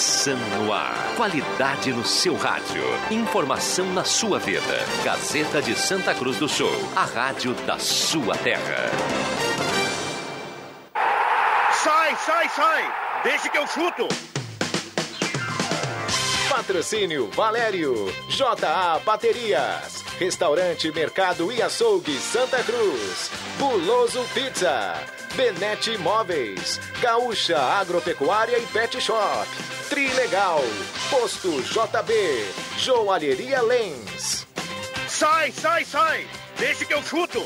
Informação no ar. Qualidade no seu rádio. Informação na sua vida. Gazeta de Santa Cruz do Sul. A rádio da sua terra. Sai, sai, sai! Deixa que eu chuto! Patrocínio Valério, JA Baterias, Restaurante Mercado e Açougue Santa Cruz, Buloso Pizza, Benete Imóveis, Gaúcha Agropecuária e Pet Shop, Trilegal, Posto JB, Joalheria Lens. Sai, sai, sai! Deixa que eu chuto!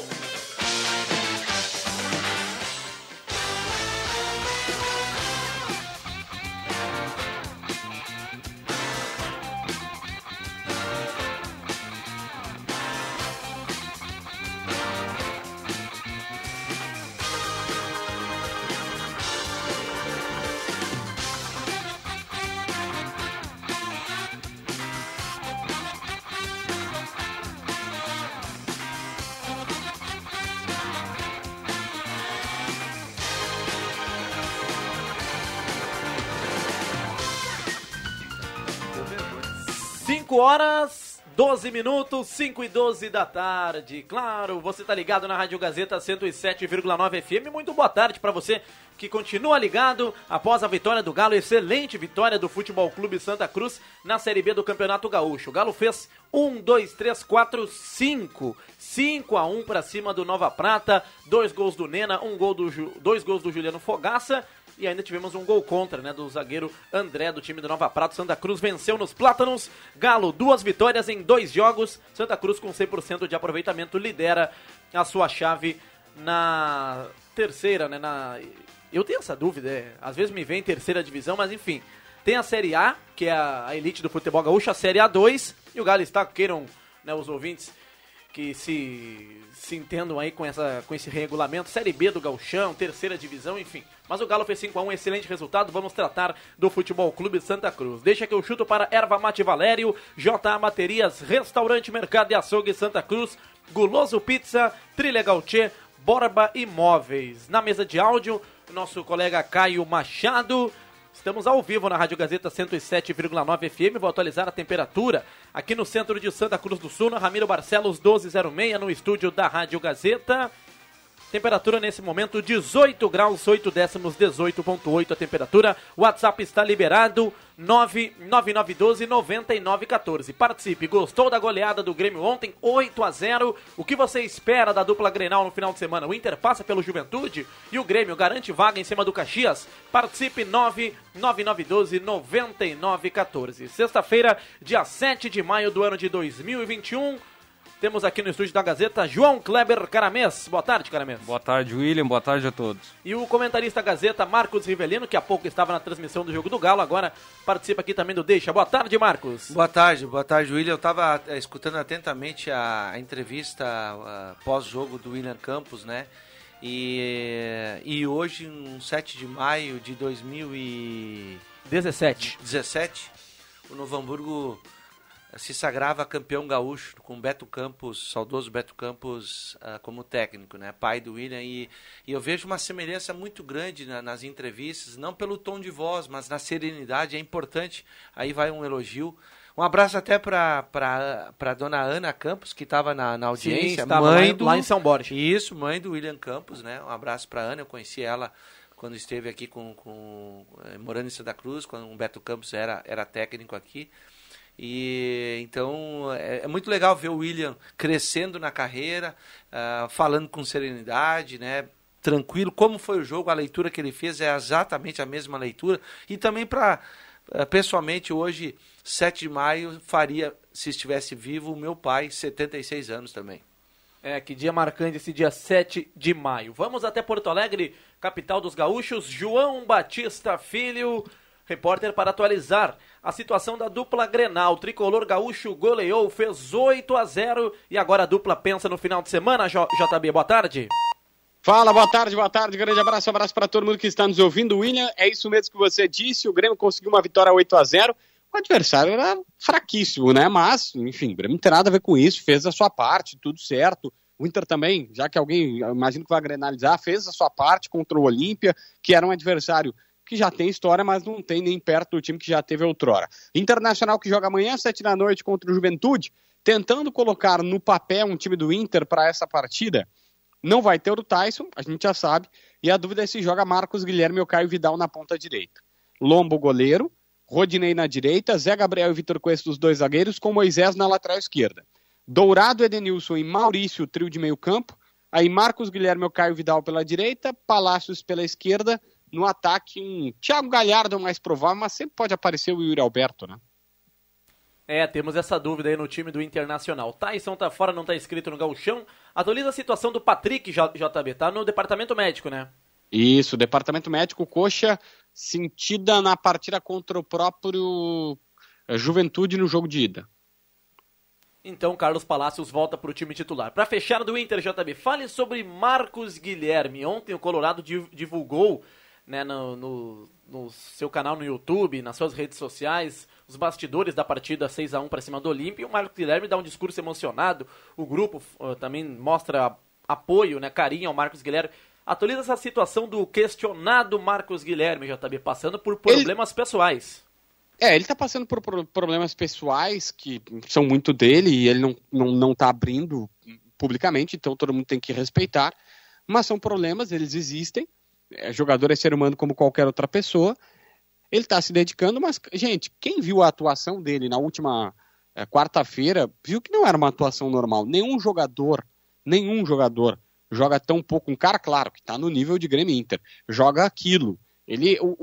Horas, 12 minutos, 5 e 12 da tarde. Claro, você tá ligado na Rádio Gazeta 107,9 FM. Muito boa tarde para você que continua ligado após a vitória do Galo, excelente vitória do Futebol Clube Santa Cruz na Série B do Campeonato Gaúcho. O Galo fez 1, 2, 3, 4, 5. 5 a 1 para cima do Nova Prata, dois gols do Nena, um gol do Ju- dois gols do Juliano Fogaça e ainda tivemos um gol contra, né, do zagueiro André do time do Nova Prata. Santa Cruz venceu nos Plátanos. Galo, duas vitórias em dois jogos. Santa Cruz com 100% de aproveitamento lidera a sua chave na terceira, né, na Eu tenho essa dúvida, é. às vezes me vem terceira divisão, mas enfim. Tem a Série A, que é a elite do futebol gaúcho, a Série A2, e o Galo está, queiram né, os ouvintes que se, se entendam aí com, essa, com esse regulamento, Série B do Gauchão, terceira divisão, enfim. Mas o Galo fez 5x1, excelente resultado, vamos tratar do Futebol Clube Santa Cruz. Deixa que eu chuto para Erva Mate Valério, JA Baterias, Restaurante Mercado e Açougue Santa Cruz, Guloso Pizza, Trilha Gautier, Borba Imóveis. Na mesa de áudio, nosso colega Caio Machado. Estamos ao vivo na Rádio Gazeta 107,9 FM. Vou atualizar a temperatura aqui no centro de Santa Cruz do Sul, na Ramiro Barcelos 1206, no estúdio da Rádio Gazeta. Temperatura nesse momento 18 graus, 8 décimos, 18.8 a temperatura. WhatsApp está liberado 99912 9914. Participe. Gostou da goleada do Grêmio ontem? 8 a 0. O que você espera da dupla Grenal no final de semana? O Inter passa pelo Juventude e o Grêmio garante vaga em cima do Caxias? Participe 99912 9914. Sexta-feira, dia 7 de maio do ano de 2021. Temos aqui no estúdio da Gazeta João Kleber Caramês. Boa tarde, Caramês. Boa tarde, William. Boa tarde a todos. E o comentarista Gazeta Marcos Rivelino, que há pouco estava na transmissão do jogo do Galo, agora participa aqui também do Deixa. Boa tarde, Marcos. Boa tarde, boa tarde, William. Eu estava escutando atentamente a, a entrevista pós-jogo do William Campos, né? E, e hoje, um 7 de maio de 2017, 17. o Novo Hamburgo se sagrava campeão gaúcho com Beto Campos, saudoso Beto Campos, ah, como técnico, né? Pai do William. E, e eu vejo uma semelhança muito grande na- nas entrevistas, não pelo tom de voz, mas na serenidade. É importante. Aí vai um elogio. Um abraço até para para dona Ana Campos, que estava na, na audiência. estava lá em- lá em São Borja. Isso, mãe do William Campos, né? Um abraço para Ana. Eu conheci ela quando esteve aqui com, com eh, morando em Santa Cruz, quando o Beto Campos era, era técnico aqui. E então é, é muito legal ver o William crescendo na carreira, ah, falando com serenidade, né? Tranquilo. Como foi o jogo, a leitura que ele fez é exatamente a mesma leitura. E também para pessoalmente hoje, 7 de maio, faria, se estivesse vivo, o meu pai, 76 anos também. É, que dia marcante esse dia 7 de maio. Vamos até Porto Alegre, capital dos gaúchos. João Batista Filho, repórter para atualizar a situação da dupla Grenal. O tricolor gaúcho goleou, fez 8 a 0 e agora a dupla pensa no final de semana. J- JB, boa tarde. Fala, boa tarde, boa tarde, grande abraço, abraço para todo mundo que está nos ouvindo. William, é isso mesmo que você disse, o Grêmio conseguiu uma vitória 8 a 0 O adversário era fraquíssimo, né? Mas, enfim, o Grêmio não tem nada a ver com isso, fez a sua parte, tudo certo. O Inter também, já que alguém, imagino que vai grenalizar, fez a sua parte contra o Olímpia, que era um adversário que já tem história, mas não tem nem perto do time que já teve outrora. Internacional que joga amanhã, sete da noite, contra o Juventude, tentando colocar no papel um time do Inter para essa partida. Não vai ter o Tyson, a gente já sabe, e a dúvida é se joga Marcos Guilherme ou Caio Vidal na ponta direita. Lombo, goleiro, Rodinei na direita, Zé Gabriel e Vitor Cuesta, os dois zagueiros, com Moisés na lateral esquerda. Dourado, Edenilson e Maurício, trio de meio campo. Aí Marcos Guilherme ou Caio Vidal pela direita, Palácios pela esquerda, no ataque um Thiago Galhardo mais provável, mas sempre pode aparecer o Yuri Alberto, né? É, temos essa dúvida aí no time do Internacional. Tyson tá fora, não tá inscrito no gauchão. Atualiza a situação do Patrick JB, tá no departamento médico, né? Isso, departamento médico, coxa sentida na partida contra o próprio eh, Juventude no jogo de ida. Então, Carlos Palacios volta para o time titular. Para fechar do Inter, JB, fale sobre Marcos Guilherme. Ontem o Colorado divulgou né, no, no, no, seu canal no YouTube, nas suas redes sociais, os bastidores da partida 6 a 1 para cima do Olímpio. O Marcos Guilherme dá um discurso emocionado. O grupo uh, também mostra apoio, né, carinho ao Marcos Guilherme. Atualiza essa situação do questionado Marcos Guilherme, JB, passando por problemas Ele... pessoais. É, ele tá passando por problemas pessoais que são muito dele e ele não, não, não tá abrindo publicamente, então todo mundo tem que respeitar. Mas são problemas, eles existem jogador é ser humano como qualquer outra pessoa. Ele está se dedicando, mas, gente, quem viu a atuação dele na última é, quarta-feira, viu que não era uma atuação normal. Nenhum jogador, nenhum jogador joga tão pouco. Um cara, claro, que está no nível de Grêmio Inter, joga aquilo. Ele, o,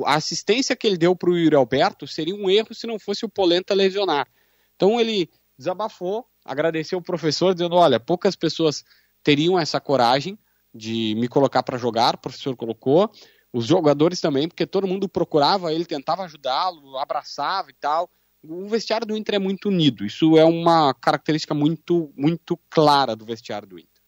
o, a assistência que ele deu para o Yuri Alberto seria um erro se não fosse o Polenta lesionar. Então ele desabafou, agradeceu o professor, dizendo: olha, poucas pessoas teriam essa coragem de me colocar para jogar, o professor colocou, os jogadores também, porque todo mundo procurava ele, tentava ajudá-lo, abraçava e tal. O vestiário do Inter é muito unido, isso é uma característica muito, muito clara do vestiário do Inter.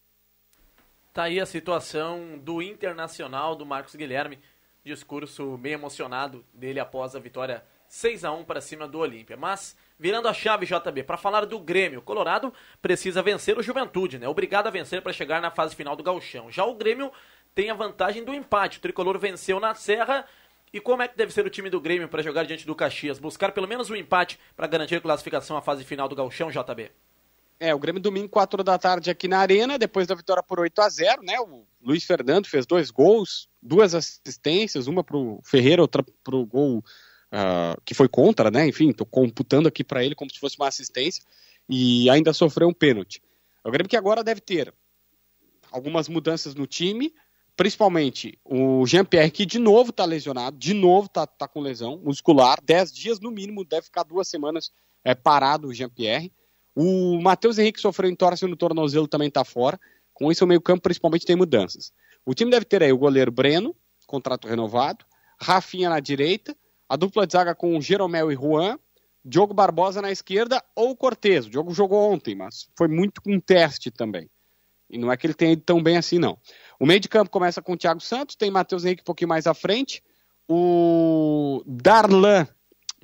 Tá aí a situação do Internacional, do Marcos Guilherme, discurso bem emocionado dele após a vitória 6 a 1 para cima do Olímpia. Mas virando a chave JB para falar do Grêmio, Colorado precisa vencer o Juventude, né? Obrigado a vencer para chegar na fase final do Gauchão. Já o Grêmio tem a vantagem do empate. O tricolor venceu na Serra. E como é que deve ser o time do Grêmio para jogar diante do Caxias? Buscar pelo menos um empate para garantir a classificação à fase final do Gauchão, JB? É, o Grêmio domingo, 4 da tarde aqui na Arena, depois da vitória por 8 a 0 né? O Luiz Fernando fez dois gols, duas assistências, uma pro Ferreira, outra pro gol uh, que foi contra, né? Enfim, tô computando aqui para ele como se fosse uma assistência e ainda sofreu um pênalti. O Grêmio que agora deve ter algumas mudanças no time, principalmente o Jean-Pierre que de novo está lesionado, de novo está tá com lesão muscular, 10 dias no mínimo, deve ficar duas semanas é, parado o Jean-Pierre. O Matheus Henrique sofreu entorse no tornozelo, também está fora. Com isso, o meio-campo principalmente tem mudanças. O time deve ter aí o goleiro Breno, contrato renovado, Rafinha na direita, a dupla de zaga com Jeromel e Juan, Diogo Barbosa na esquerda ou Cortez. O Diogo jogou ontem, mas foi muito um teste também. E não é que ele tenha ido tão bem assim, não. O meio de campo começa com o Thiago Santos, tem Matheus Henrique um pouquinho mais à frente, o Darlan,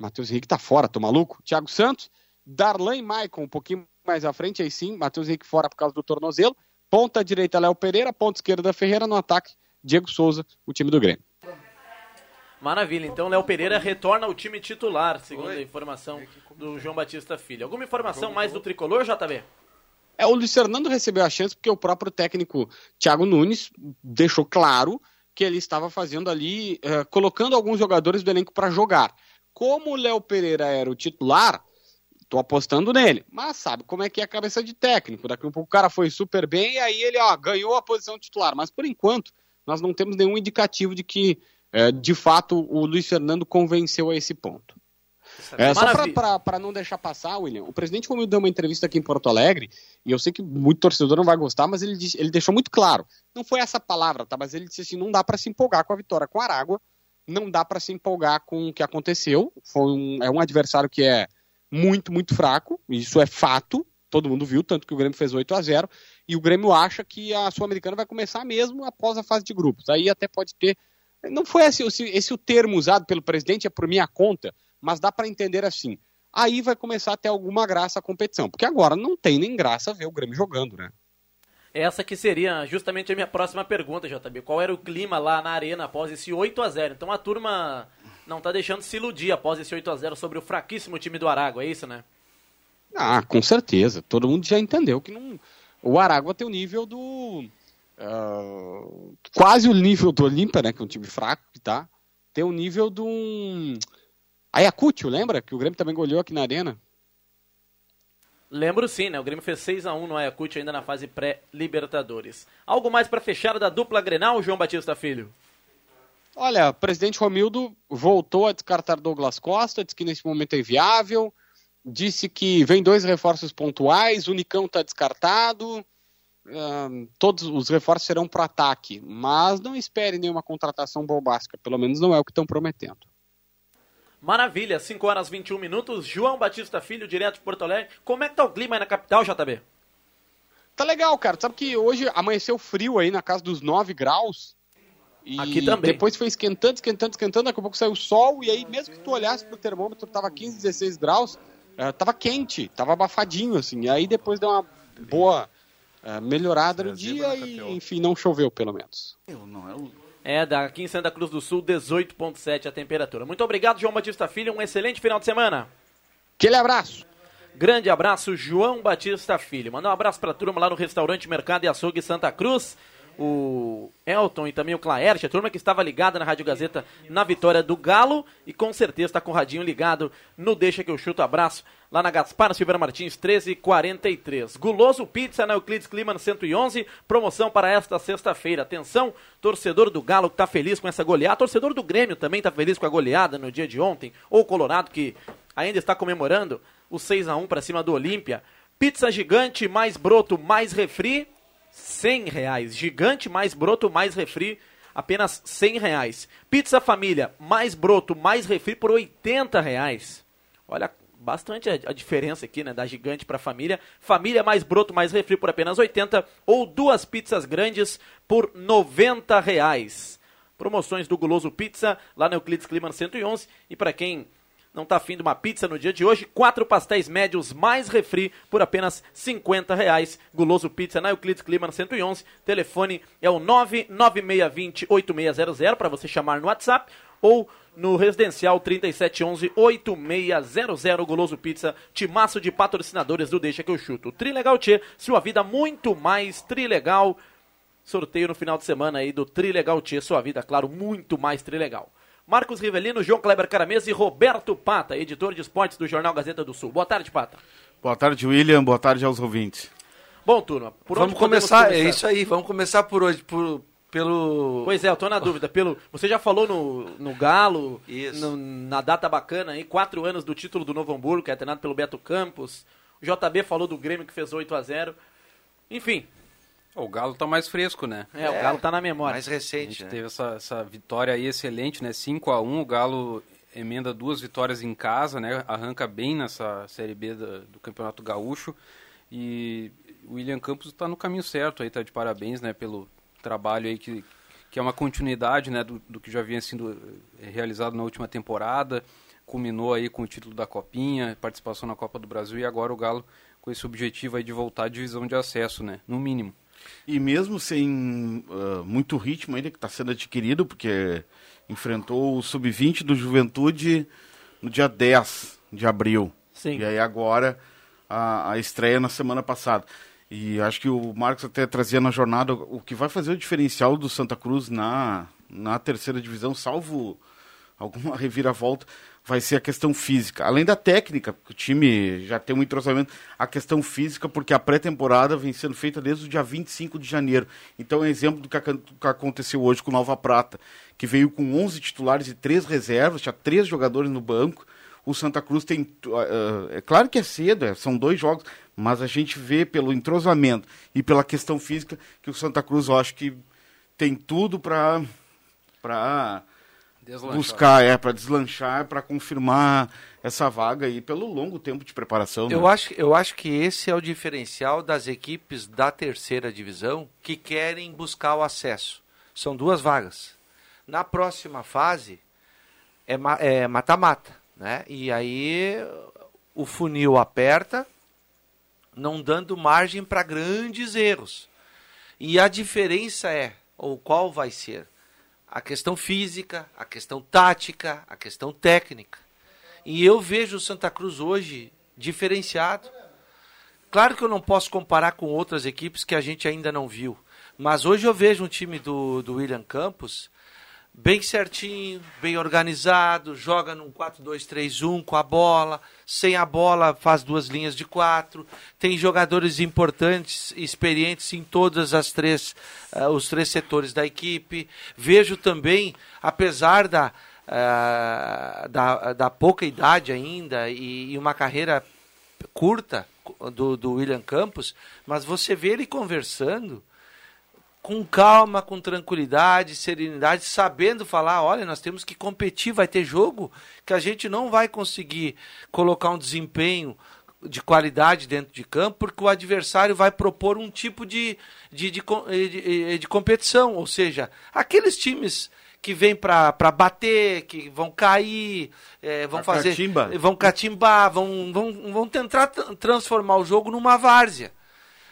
Matheus Henrique tá fora, tô maluco? Thiago Santos, Darlan e Maicon um pouquinho mais à frente, aí sim, Matheus Henrique fora por causa do tornozelo, ponta direita Léo Pereira, ponta esquerda Ferreira, no ataque Diego Souza, o time do Grêmio. Maravilha, então Léo Pereira retorna ao time titular, segundo Oi. a informação do João Batista Filho. Alguma informação mais do tricolor, JB? É, o Luiz Fernando recebeu a chance porque o próprio técnico Thiago Nunes deixou claro que ele estava fazendo ali, uh, colocando alguns jogadores do elenco para jogar. Como o Léo Pereira era o titular, tô apostando nele. Mas sabe como é que é a cabeça de técnico. Daqui a um pouco o cara foi super bem e aí ele ó, ganhou a posição titular. Mas por enquanto, nós não temos nenhum indicativo de que é, de fato, o Luiz Fernando convenceu a esse ponto. É, só para não deixar passar, William, o presidente Romildo deu uma entrevista aqui em Porto Alegre, e eu sei que muito torcedor não vai gostar, mas ele, disse, ele deixou muito claro. Não foi essa palavra, tá? Mas ele disse assim: não dá para se empolgar com a vitória com a Aragua, não dá para se empolgar com o que aconteceu. Foi um, é um adversário que é muito, muito fraco, isso é fato, todo mundo viu, tanto que o Grêmio fez 8 a 0 e o Grêmio acha que a Sul-Americana vai começar mesmo após a fase de grupos. Aí até pode ter não foi esse, esse, esse o termo usado pelo presidente, é por minha conta, mas dá para entender assim. Aí vai começar a ter alguma graça a competição, porque agora não tem nem graça ver o Grêmio jogando, né? Essa que seria justamente a minha próxima pergunta, JB. Qual era o clima lá na arena após esse 8 a 0 Então a turma não tá deixando se iludir após esse 8 a 0 sobre o fraquíssimo time do Aragua, é isso, né? Ah, com certeza. Todo mundo já entendeu que não... o Aragua tem o nível do. Uh, quase o nível do Olímpia, né? Que é um time fraco que tá. Tem o nível do. Um... Ayacucho, lembra? Que o Grêmio também goleou aqui na Arena. Lembro sim, né? O Grêmio fez 6 a 1 no Ayacucho ainda na fase pré-Libertadores. Algo mais para fechar da dupla Grenal, João Batista Filho? Olha, o presidente Romildo voltou a descartar Douglas Costa, disse que nesse momento é inviável, disse que vem dois reforços pontuais, o Nicão está descartado, todos os reforços serão para ataque, mas não espere nenhuma contratação bombástica, pelo menos não é o que estão prometendo. Maravilha, 5 horas 21 minutos. João Batista Filho, direto de Porto Alegre. Como é que tá o clima aí na capital, JB? Tá legal, cara. Sabe que hoje amanheceu frio aí na casa dos 9 graus. E Aqui também. Depois foi esquentando, esquentando, esquentando. Daqui a pouco saiu o sol. E aí, mesmo que tu olhasse pro termômetro, tava 15, 16 graus. Uh, tava quente, tava abafadinho, assim. E aí depois deu uma boa melhorada no dia e, enfim, não choveu, pelo menos. Eu não, eu é, daqui em Santa Cruz do Sul, 18,7 a temperatura. Muito obrigado, João Batista Filho. Um excelente final de semana. Aquele abraço. Grande abraço, João Batista Filho. Mandar um abraço para a turma lá no restaurante Mercado e Açougue Santa Cruz. O Elton e também o Claerte, a turma que estava ligada na Rádio Gazeta na vitória do Galo e com certeza está com o radinho ligado no Deixa que eu chuto. Abraço lá na Gaspar Silveira Martins 1343. Guloso Pizza na Euclides Clima 111, promoção para esta sexta-feira. Atenção, torcedor do Galo que está feliz com essa goleada, torcedor do Grêmio também está feliz com a goleada no dia de ontem, ou o Colorado que ainda está comemorando o 6 a 1 para cima do Olímpia. Pizza gigante, mais broto, mais refri, 100 reais. Gigante, mais broto, mais refri, apenas 100 reais. Pizza família, mais broto, mais refri por 80 reais. Olha bastante a, a diferença aqui, né, da gigante para família. Família mais broto, mais refri por apenas 80 ou duas pizzas grandes por 90 reais. Promoções do Guloso Pizza lá no Euclides Clima 111 e para quem não está afim de uma pizza no dia de hoje, quatro pastéis médios mais refri por apenas 50 reais. Guloso Pizza na Euclides Clima 111. Telefone é o 99620-8600 para você chamar no WhatsApp ou no residencial 3711-8600 Goloso Pizza, timaço de patrocinadores do Deixa que eu chuto. Trilegal Tchê, sua vida muito mais trilegal. Sorteio no final de semana aí do Trilegal Tchê, sua vida, claro, muito mais trilegal. Marcos Rivelino, João Kleber Caramês e Roberto Pata, editor de esportes do Jornal Gazeta do Sul. Boa tarde, Pata. Boa tarde, William. Boa tarde aos ouvintes. Bom, turma, por vamos começar, começar, é isso aí, vamos começar por hoje, por, pelo. Pois é, eu tô na dúvida. Pelo, você já falou no, no Galo, no, na data bacana aí, quatro anos do título do Novo Hamburgo, que é treinado pelo Beto Campos. O JB falou do Grêmio que fez 8 a 0 Enfim, o Galo tá mais fresco, né? É, o Galo tá na memória. Mais recente. A gente né? teve essa, essa vitória aí excelente, né? 5 a 1 o Galo emenda duas vitórias em casa, né? Arranca bem nessa Série B do, do Campeonato Gaúcho. E o William Campos está no caminho certo aí, tá de parabéns, né? Pelo trabalho aí que, que é uma continuidade, né? Do, do que já vinha sendo eh, realizado na última temporada. Culminou aí com o título da Copinha, participação na Copa do Brasil e agora o Galo com esse objetivo aí de voltar à divisão de acesso, né? No mínimo. E mesmo sem uh, muito ritmo ainda que está sendo adquirido, porque enfrentou o Sub-20 do Juventude no dia 10 de abril. Sim. E aí agora a, a estreia na semana passada. E acho que o Marcos até trazia na jornada o que vai fazer o diferencial do Santa Cruz na, na terceira divisão, salvo alguma reviravolta, vai ser a questão física. Além da técnica, porque o time já tem um entrosamento, a questão física, porque a pré-temporada vem sendo feita desde o dia 25 de janeiro. Então é exemplo do que, aconteceu hoje com Nova Prata, que veio com 11 titulares e 3 reservas, tinha 3 jogadores no banco. O Santa Cruz tem. Uh, é claro que é cedo, é, são dois jogos, mas a gente vê pelo entrosamento e pela questão física que o Santa Cruz, eu acho que tem tudo para Deslanchar. buscar, é, para deslanchar, para confirmar essa vaga aí pelo longo tempo de preparação. Eu, né? acho, eu acho que esse é o diferencial das equipes da terceira divisão que querem buscar o acesso. São duas vagas. Na próxima fase é mata-mata, né? E aí o funil aperta, não dando margem para grandes erros. E a diferença é, ou qual vai ser? A questão física, a questão tática, a questão técnica. E eu vejo o Santa Cruz hoje diferenciado. Claro que eu não posso comparar com outras equipes que a gente ainda não viu. Mas hoje eu vejo um time do, do William Campos bem certinho, bem organizado, joga num 4-2-3-1 com a bola, sem a bola faz duas linhas de quatro, tem jogadores importantes, experientes em todas as três, uh, os três setores da equipe. Vejo também, apesar da, uh, da, da, pouca idade ainda e, e uma carreira curta do, do William Campos, mas você vê ele conversando com calma, com tranquilidade, serenidade, sabendo falar, olha, nós temos que competir, vai ter jogo que a gente não vai conseguir colocar um desempenho de qualidade dentro de campo, porque o adversário vai propor um tipo de, de, de, de, de competição, ou seja, aqueles times que vêm para bater, que vão cair, é, vão a fazer, catimba. vão catimbar, vão, vão, vão tentar transformar o jogo numa várzea.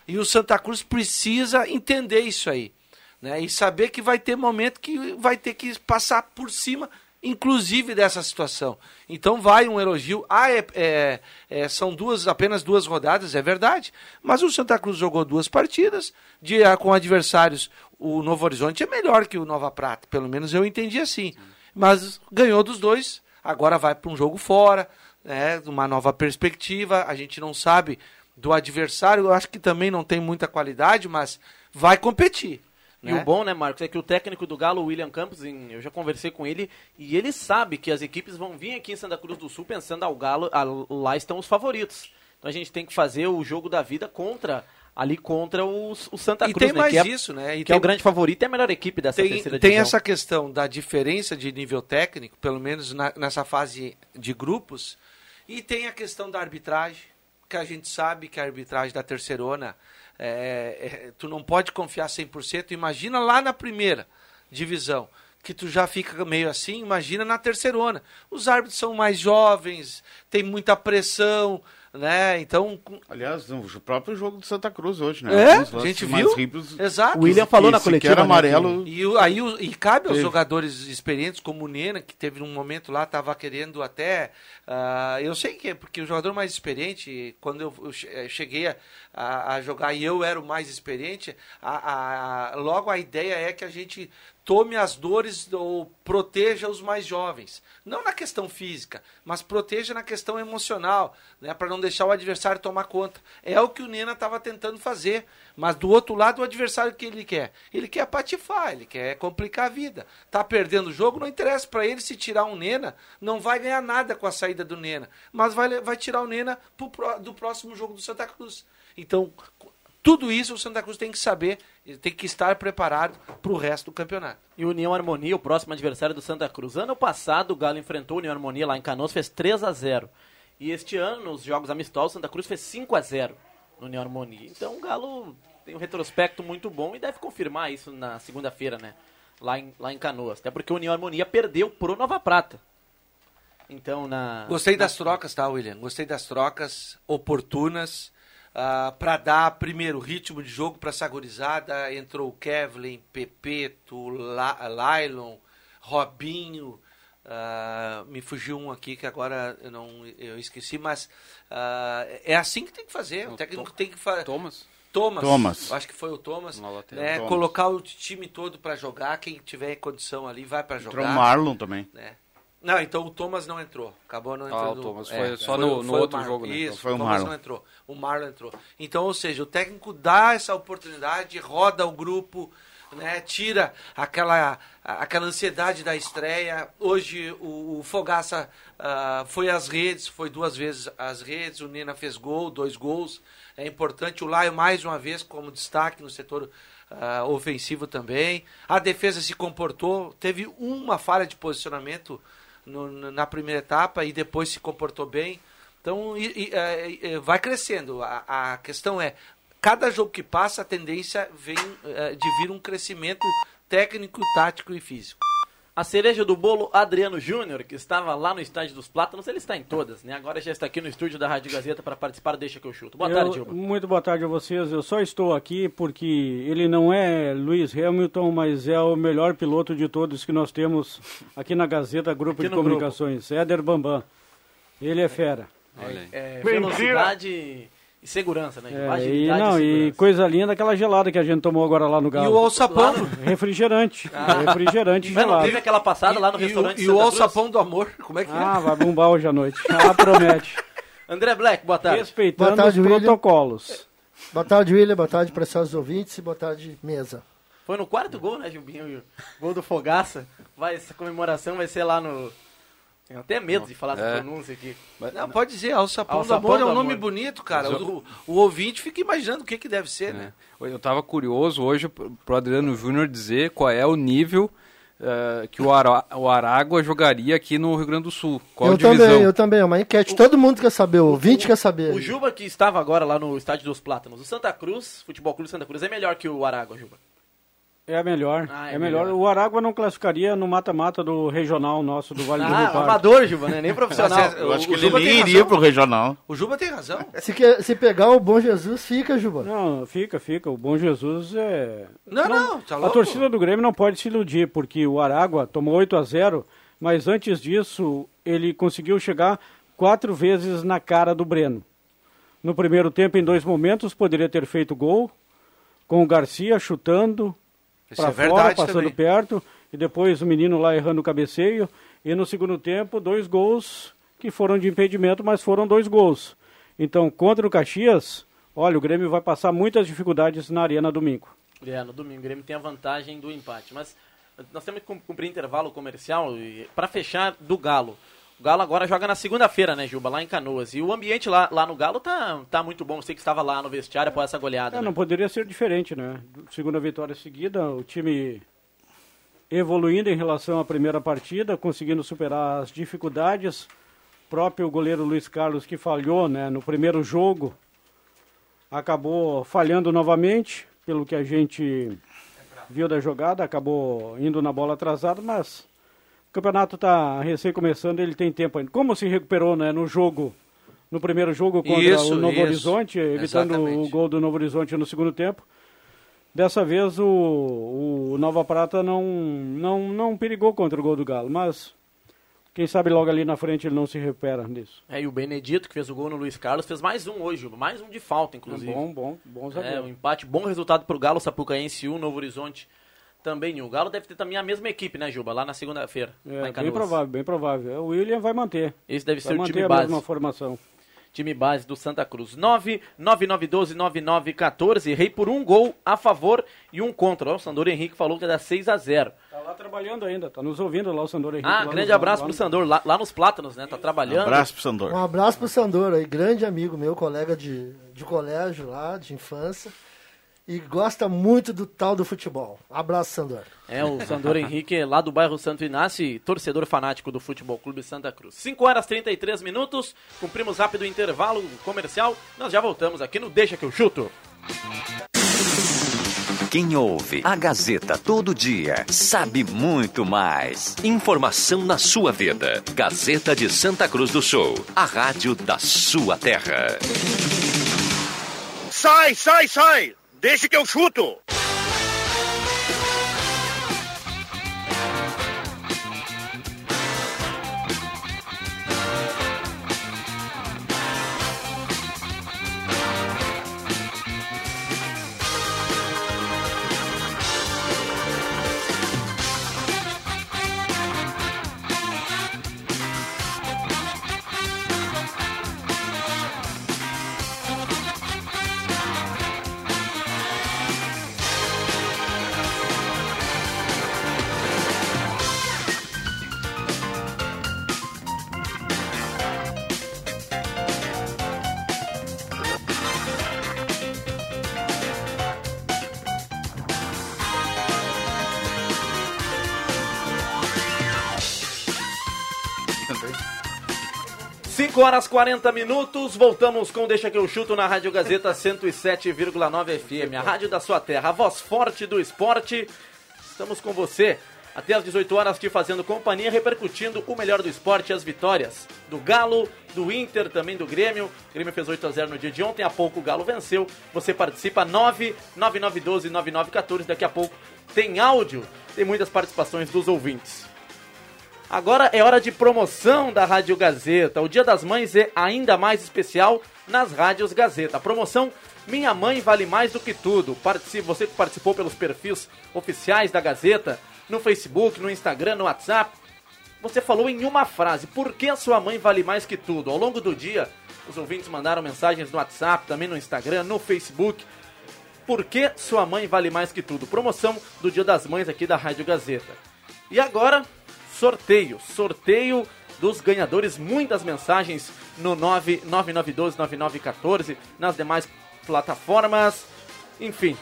E o Santa Cruz precisa entender isso aí. Né? E saber que vai ter momento que vai ter que passar por cima, inclusive dessa situação. Então vai um elogio. Ah, é, é, é, são duas, apenas duas rodadas, é verdade. Mas o Santa Cruz jogou duas partidas de, ah, com adversários. O Novo Horizonte é melhor que o Nova Prata, pelo menos eu entendi assim. Mas ganhou dos dois, agora vai para um jogo fora, né, uma nova perspectiva. A gente não sabe do adversário, eu acho que também não tem muita qualidade, mas vai competir. E né? o bom, né, Marcos, é que o técnico do Galo, William Campos, eu já conversei com ele, e ele sabe que as equipes vão vir aqui em Santa Cruz do Sul pensando ao Galo, a, lá estão os favoritos. Então a gente tem que fazer o jogo da vida contra ali contra o, o Santa Cruz. E tem né, mais que é, isso, né? E que tem, é o grande favorito e a melhor equipe dessa tem, terceira Tem divisão. essa questão da diferença de nível técnico, pelo menos na, nessa fase de grupos, e tem a questão da arbitragem que a gente sabe que a arbitragem da terceirona, é, é, tu não pode confiar 100%. Imagina lá na primeira divisão, que tu já fica meio assim, imagina na terceirona. Os árbitros são mais jovens, tem muita pressão, né? Então, aliás, o próprio jogo do Santa Cruz hoje, né? É, a gente viu. Exato. O William falou na coletiva, né, amarelo. E aí e cabe aos jogadores experientes como o Nena, que teve um momento lá estava querendo até, uh, eu sei que é porque o jogador mais experiente, quando eu, eu eh, cheguei a, a, a, jogar e eu era o mais experiente, a, a, logo a ideia é que a gente tome as dores ou proteja os mais jovens. Não na questão física, mas proteja na questão emocional, né, para não deixar o adversário tomar conta. É o que o Nena estava tentando fazer. Mas do outro lado, o adversário que ele quer? Ele quer patifar, ele quer complicar a vida. Tá perdendo o jogo, não interessa para ele se tirar um Nena, não vai ganhar nada com a saída do Nena, mas vai, vai tirar o Nena pro, do próximo jogo do Santa Cruz. Então, tudo isso o Santa Cruz tem que saber, tem que estar preparado para o resto do campeonato. E o União Harmonia, o próximo adversário do Santa Cruz. Ano passado, o Galo enfrentou o União Harmonia lá em Canoas, fez 3 a 0 E este ano, nos jogos amistosos, o Santa Cruz fez 5 a 0 no União Harmonia. Então o Galo tem um retrospecto muito bom e deve confirmar isso na segunda-feira, né? Lá em, lá em Canoas. Até porque o União Harmonia perdeu pro Nova Prata. Então, na. Gostei na... das trocas, tá, William? Gostei das trocas oportunas uh, ah, para dar primeiro ritmo de jogo para essa gurizada. Entrou o Kevlin, Pepeto, La Lailon, Robinho. Uh, me fugiu um aqui que agora eu não eu esqueci, mas uh, é assim que tem que fazer. O, técnico tem que fazer. Thomas. Thomas. Thomas. Acho que foi o Thomas. Né? Thomas. Colocar o time todo para jogar. Quem tiver condição ali vai para jogar. Entrou o Marlon também. Né? Não, então o Thomas não entrou. Acabou não entrando. Ah, o Thomas foi é, só no, no foi outro jogo, né? Isso, então foi o, o Thomas Marlon. não entrou. O Marlon entrou. Então, ou seja, o técnico dá essa oportunidade, roda o grupo, né? Tira aquela, aquela ansiedade da estreia. Hoje o, o Fogaça uh, foi às redes, foi duas vezes às redes, o Nina fez gol, dois gols. É importante. O Laio mais uma vez como destaque no setor uh, ofensivo também. A defesa se comportou, teve uma falha de posicionamento no, na primeira etapa e depois se comportou bem. Então e, e, é, vai crescendo. A, a, questão é, cada jogo que passa, a tendência vem é, de vir um crescimento técnico, tático e físico. A cereja do bolo, Adriano Júnior, que estava lá no estádio dos Plátanos, ele está em todas, né? Agora já está aqui no estúdio da Rádio Gazeta para participar, deixa que eu chuto. Boa Eu- tarde, Gilba. Muito boa tarde a vocês. Eu só estou aqui porque ele não é Lewis Hamilton, mas é o melhor piloto de todos que nós temos aqui na Gazeta Grupo Aqui de Comunicações. Éder Bambam. Ele é fera. Olha aí. É, Mentira. velocidade e segurança, né? É, e, não, e segurança. coisa linda aquela gelada que a gente tomou agora lá no E Galo. o alçapão. Refrigerante. Refrigerante Mas não gelado. teve aquela passada lá no E, o, restaurante e Santa o Cruz? alçapão do amor, como é que Ah, vai bombar hoje à noite. Ah, promete. André Black, boa tarde. Respeitando Boa tarde, os William. protocolos. Boa tarde, William. Boa tarde, preciosos ouvintes. E boa tarde, mesa. Foi no quarto gol, né, Gilbinho? Gol do Fogaça. Vai, essa comemoração vai ser lá no... Tenho até medo de falar essa É. pronúncia aqui. é? Não, pode dizer, alçapão, Alçapão do amor é um nome amor. bonito, cara. Mas O, o ouvinte fica imaginando o que, que deve ser, né? Eu estava curioso hoje pro Adriano Júnior dizer qual é o nível eh, que o, Ara- o Aragua jogaria aqui no Rio Grande do Sul. Qual eu divisão? também, eu também. É uma enquete. Todo mundo quer saber. O ouvinte quer saber. O Juba que estava agora lá no estádio dos Plátanos. O Santa Cruz, Futebol Clube Santa Cruz, é melhor que o Aragua, Juba. É a melhor. Ah, é é, melhor. melhor. O Aragua não classificaria no mata-mata do regional nosso, do Vale do Rio Ah, Pardo. amador, Juba, né? Nem profissional. É- Eu acho que O ele Juba nem iria pro regional. O Juba tem razão. Se, que- se pegar o Bom Jesus, fica, Juba. Não, fica, fica. O Bom Jesus é. Não, não, tá A louco. torcida do Grêmio não pode se iludir, porque o Aragua tomou 8 a 0 mas antes disso ele conseguiu chegar quatro vezes na cara do Breno. No primeiro tempo, em dois momentos, poderia ter feito gol, com o Garcia chutando para é fora, verdade passando também. perto, e depois o menino lá errando o cabeceio. E no segundo tempo, dois gols que foram de impedimento, mas foram dois gols. Então, contra o Caxias, olha, o Grêmio vai passar muitas dificuldades na Arena domingo. É, no domingo o Grêmio tem a vantagem do empate. Mas nós temos que cum- cumprir intervalo comercial para fechar do Galo. O Galo agora joga na segunda-feira, né, Juba? Lá em Canoas. E o ambiente lá, lá no Galo tá, tá muito bom. Você que estava lá no vestiário após essa goleada. É, né? não poderia ser diferente, né? Segunda vitória seguida, o time evoluindo em relação à primeira partida, conseguindo superar as dificuldades. O próprio goleiro Luiz Carlos que falhou, né, no primeiro jogo, acabou falhando novamente, pelo que a gente viu da jogada, acabou indo na bola atrasada, mas o campeonato está recém começando, ele tem tempo ainda. Como se recuperou, né, no jogo, no primeiro jogo contra Isso, o Novo isso. Horizonte, evitando Exatamente. o gol do Novo Horizonte no segundo tempo. Dessa vez o, o Nova Prata não, não, não perigou contra o gol do Galo, mas quem sabe logo ali na frente ele não se recupera disso. É, e o Benedito, que fez o gol no Luiz Carlos, fez mais um hoje. Mais um de falta, inclusive. Bom, bom, bom É, zagueiro. um empate, bom resultado pro Galo, Sapucaense 1, Novo Horizonte também. um. O Galo deve ter também a mesma equipe, né, Juba? Lá na segunda-feira. É, em bem provável, bem provável. O William vai manter. Esse deve Vai ser o time a base. mesma formação. Time base do Santa Cruz. 999129914. Rei por um gol a favor e um contra. Ó, O Sandor Henrique falou que é da 6 a 0 Tá lá trabalhando ainda, tá nos ouvindo lá o Sandor Henrique. Ah, lá grande abraço lá pro Sandor, lá, lá nos Plátanos, né? Tá trabalhando. Abraço pro Sandor. Um abraço pro Sandor aí, grande amigo meu, colega de, de colégio lá, de infância. E gosta muito do tal do futebol. Abraço, Sandor. É, o Sandor Henrique lá do bairro Santo Inácio, e torcedor fanático do Futebol Clube Santa Cruz. 5 horas 33 minutos, cumprimos rápido o intervalo comercial. Nós já voltamos aqui no Deixa que eu chuto. Quem ouve a Gazeta todo dia sabe muito mais. Informação na sua vida. Gazeta de Santa Cruz do Sul, a rádio da sua terra. Sai, sai, sai! Deixa que eu chuto! 5 horas 40 minutos, voltamos com Deixa que eu chuto na Rádio Gazeta 107,9 FM, a rádio da sua terra, a voz forte do esporte. Estamos com você. Até às 18 horas te fazendo companhia, repercutindo o melhor do esporte as vitórias do Galo, do Inter, também do Grêmio. O Grêmio fez 8 a 0 no dia de ontem, há pouco o Galo venceu. Você participa 99912 9914. Daqui a pouco tem áudio, tem muitas participações dos ouvintes. Agora é hora de promoção da Rádio Gazeta. O Dia das Mães é ainda mais especial nas rádios Gazeta. Promoção Minha Mãe Vale Mais do que Tudo. Participe, você que participou pelos perfis oficiais da Gazeta, no Facebook, no Instagram, no WhatsApp. Você falou em uma frase, por que a sua mãe vale mais que tudo? Ao longo do dia, os ouvintes mandaram mensagens no WhatsApp, também no Instagram, no Facebook. Por que sua mãe vale mais que tudo? Promoção do Dia das Mães aqui da Rádio Gazeta. E agora, sorteio. Sorteio dos ganhadores. Muitas mensagens no 999129914, nas demais plataformas. Enfim,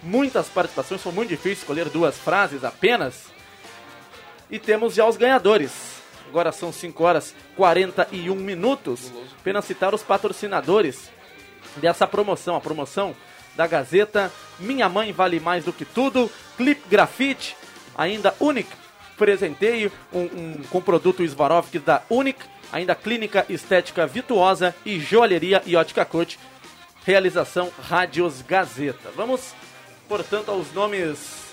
muitas participações. Foi muito difícil escolher duas frases apenas. E temos já os ganhadores. Agora são 5 horas 41 minutos. Apenas citar os patrocinadores dessa promoção. A promoção da Gazeta Minha Mãe Vale Mais do que Tudo. Clip Grafite. Ainda Unic. Presenteio um, um, com produto Swarovski da Unic. Ainda Clínica Estética Vituosa e Joalheria e Ótica Coach. Realização Rádios Gazeta. Vamos, portanto, aos nomes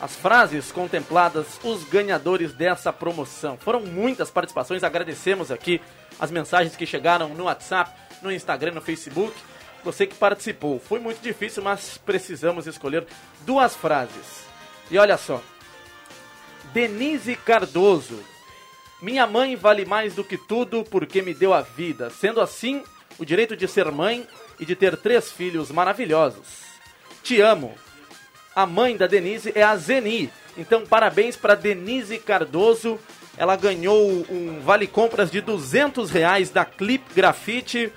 as frases contempladas, os ganhadores dessa promoção. Foram muitas participações, agradecemos aqui as mensagens que chegaram no WhatsApp, no Instagram, no Facebook. Você que participou. Foi muito difícil, mas precisamos escolher duas frases. E olha só. Denise Cardoso. Minha mãe vale mais do que tudo porque me deu a vida. Sendo assim, o direito de ser mãe e de ter três filhos maravilhosos. Te amo. A mãe da Denise é a Zeni. Então, parabéns para Denise Cardoso. Ela ganhou um vale compras de 200 reais da Clip Grafite,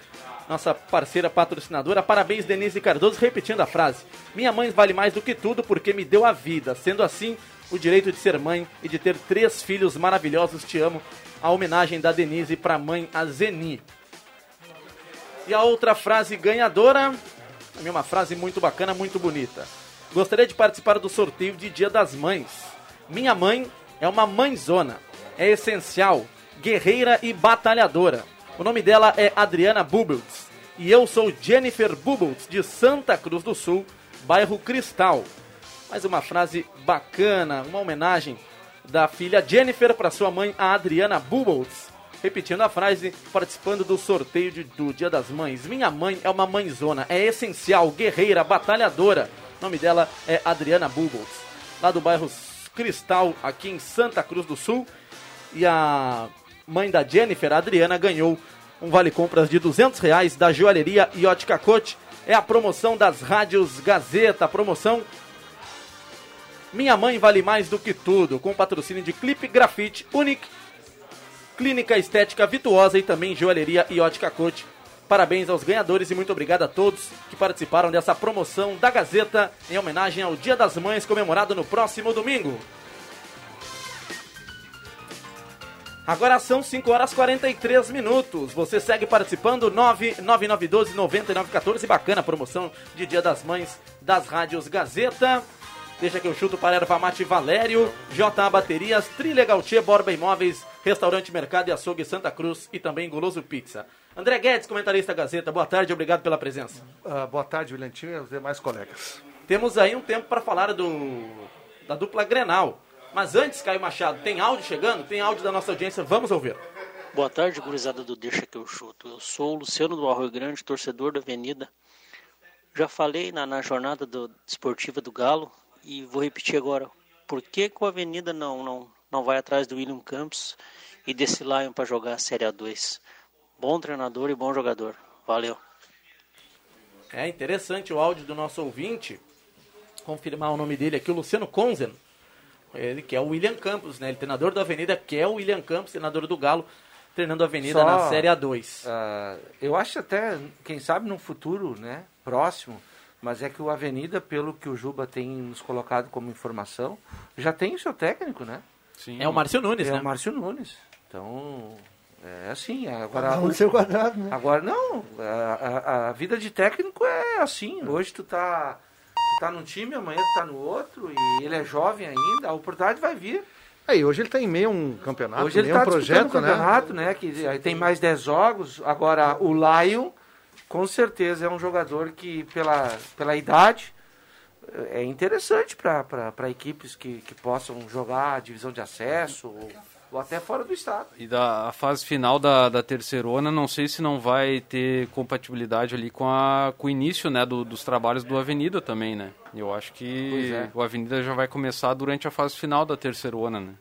nossa parceira patrocinadora. Parabéns, Denise Cardoso. Repetindo a frase: Minha mãe vale mais do que tudo porque me deu a vida. Sendo assim, o direito de ser mãe e de ter três filhos maravilhosos. Te amo. A homenagem da Denise para a mãe, a Zeni. E a outra frase ganhadora, também uma frase muito bacana, muito bonita. Gostaria de participar do sorteio de Dia das Mães. Minha mãe é uma mãezona, é essencial, guerreira e batalhadora. O nome dela é Adriana Bubbles e eu sou Jennifer Bubbles de Santa Cruz do Sul, bairro Cristal. Mais uma frase bacana, uma homenagem da filha Jennifer para sua mãe, a Adriana Bubbles. Repetindo a frase, participando do sorteio de, do Dia das Mães. Minha mãe é uma mãezona, é essencial, guerreira, batalhadora. O nome dela é Adriana Bubbles, lá do bairro Cristal, aqui em Santa Cruz do Sul. E a mãe da Jennifer, a Adriana, ganhou um vale compras de 200 reais da joalheria e ótica Cote. É a promoção das rádios Gazeta, promoção Minha Mãe Vale Mais do que Tudo, com patrocínio de Clipe Grafite, Unique, Clínica Estética Vituosa e também joalheria e ótica Cote. Parabéns aos ganhadores e muito obrigado a todos que participaram dessa promoção da Gazeta em homenagem ao Dia das Mães comemorado no próximo domingo. Agora são 5 horas 43 minutos. Você segue participando 99912 9914. Bacana promoção de Dia das Mães das rádios Gazeta. Deixa que eu chuto para Erva Mate Valério, JA Baterias, Trilegal Tchê, Borba Imóveis, Restaurante Mercado e Açougue Santa Cruz e também Goloso Pizza. André Guedes, comentarista Gazeta, boa tarde, obrigado pela presença. Uh, boa tarde, Vilentinho e os demais colegas. Temos aí um tempo para falar do da dupla Grenal. Mas antes, Caio Machado, tem áudio chegando? Tem áudio da nossa audiência, vamos ouvir. Boa tarde, gurizada do Deixa que eu chuto. Eu sou o Luciano do Arroio Grande, torcedor da Avenida. Já falei na, na jornada do, esportiva do Galo e vou repetir agora. Por que, que o Avenida não, não, não vai atrás do William Campos e desse Lion para jogar a Série A2? Bom treinador e bom jogador. Valeu. É interessante o áudio do nosso ouvinte. Confirmar o nome dele aqui, o Luciano Conzen. Ele que é o William Campos, né? Ele treinador da Avenida, que é o William Campos, treinador do Galo, treinando a Avenida Só, na Série A2. Uh, eu acho até, quem sabe no futuro, né, próximo, mas é que o Avenida, pelo que o Juba tem nos colocado como informação, já tem o seu técnico, né? Sim. É o Márcio Nunes, é né? É o Márcio Nunes. Então, é assim. Agora, Cada um seu quadrado, né? Agora, não. A, a, a, vida de técnico é assim. Hoje tu tá, tu tá num time, amanhã tá no outro, e ele é jovem ainda, a oportunidade vai vir. Aí, hoje ele tá em meio a um campeonato, Hoje ele meio a está um projeto, projeto, né? campeonato, né? Que aí tem mais 10 jogos. Agora, o Lion, com certeza, é um jogador que, pela, pela idade, é interessante para equipes que, que possam jogar a divisão de acesso ou, ou até fora do estado. E da a fase final da, da terceirona, não sei se não vai ter compatibilidade ali com, a, com o início né, do- dos trabalhos do Avenida também, né? Eu acho que é. o Avenida já vai começar durante a fase final da terceirona, né?